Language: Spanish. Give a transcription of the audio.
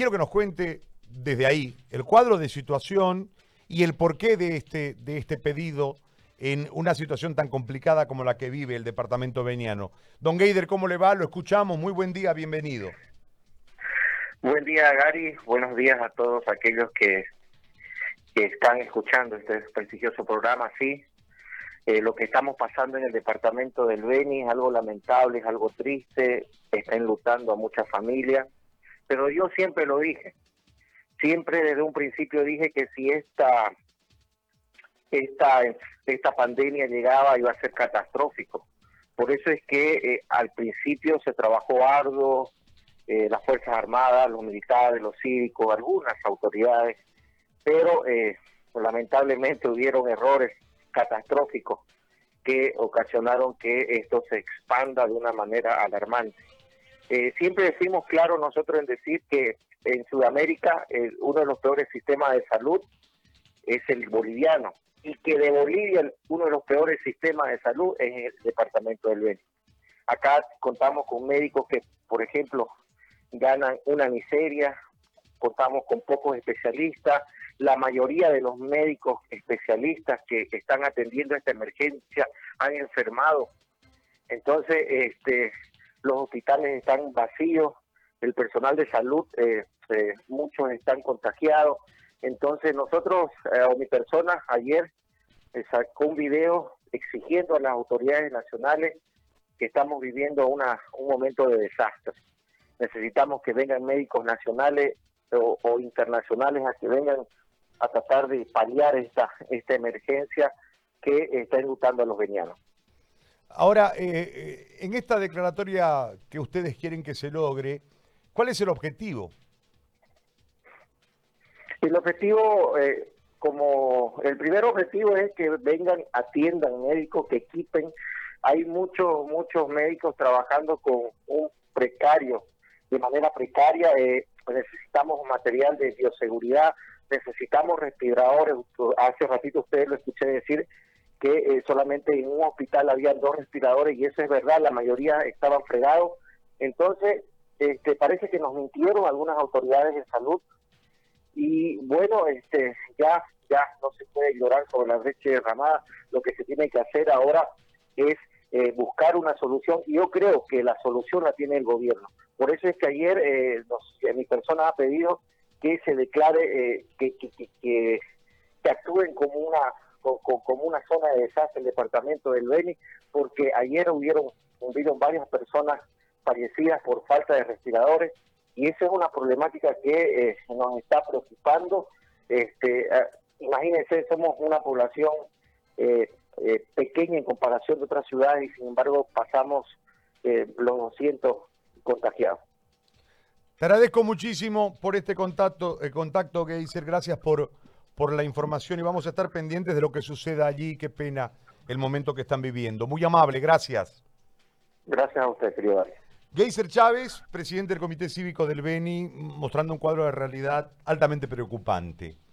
quiero que nos cuente desde ahí el cuadro de situación y el porqué de este, de este pedido en una situación tan complicada como la que vive el departamento veniano. Don Geider, ¿cómo le va? Lo escuchamos. Muy buen día, bienvenido. Buen día, Gary. Buenos días a todos aquellos que, están escuchando este prestigioso programa. Sí, eh, lo que estamos pasando en el departamento del Beni es algo lamentable, es algo triste, está enlutando a muchas familias, pero yo siempre lo dije, siempre desde un principio dije que si esta, esta, esta pandemia llegaba iba a ser catastrófico. Por eso es que eh, al principio se trabajó arduo, eh, las Fuerzas Armadas, los militares, los cívicos, algunas autoridades, pero eh, lamentablemente hubieron errores catastróficos que ocasionaron que esto se expanda de una manera alarmante. Eh, siempre decimos claro nosotros en decir que en Sudamérica uno de los peores sistemas de salud es el boliviano y que de Bolivia uno de los peores sistemas de salud es el departamento del Beni. Acá contamos con médicos que, por ejemplo, ganan una miseria, contamos con pocos especialistas, la mayoría de los médicos especialistas que están atendiendo esta emergencia han enfermado. Entonces, este, los hospitales están vacíos, el personal de salud, eh, eh, muchos están contagiados. Entonces, nosotros, eh, o mi persona, ayer sacó un video exigiendo a las autoridades nacionales que estamos viviendo una, un momento de desastre necesitamos que vengan médicos nacionales o, internacionales a que vengan a tratar de paliar esta, esta emergencia que está enlutando a los venianos. Ahora, eh, eh, en esta declaratoria que ustedes quieren que se logre, ¿cuál es el objetivo? El objetivo, eh, como el primer objetivo es que vengan, atiendan médicos, que equipen. Hay muchos, muchos médicos trabajando con un precario de manera precaria. Eh, necesitamos material de bioseguridad, necesitamos respiradores. Hace ratito ustedes lo escuché decir que eh, solamente en un hospital había dos respiradores y eso es verdad, la mayoría estaban fregados. Entonces, este, parece que nos mintieron algunas autoridades de salud y bueno, este, ya, ya no se puede ignorar sobre la leche derramada. Lo que se tiene que hacer ahora es eh, buscar una solución y yo creo que la solución la tiene el gobierno. Por eso es que ayer eh, mi persona ha pedido que se declare eh, que, que, actúen como una como una zona de desastre el departamento del Beni, porque ayer hubieron, hubieron varias personas fallecidas por falta de respiradores y esa es una problemática que nos está preocupando. Este, imagínense, somos una población eh, eh, pequeña en comparación de otras ciudades y sin embargo pasamos eh, los 200 contagiados. Te agradezco muchísimo por este contacto, el contacto, Geiser. Gracias por, por la información y vamos a estar pendientes de lo que suceda allí. Qué pena el momento que están viviendo. Muy amable, gracias. Gracias a usted, querido Geiser Chávez, presidente del Comité Cívico del Beni, mostrando un cuadro de realidad altamente preocupante.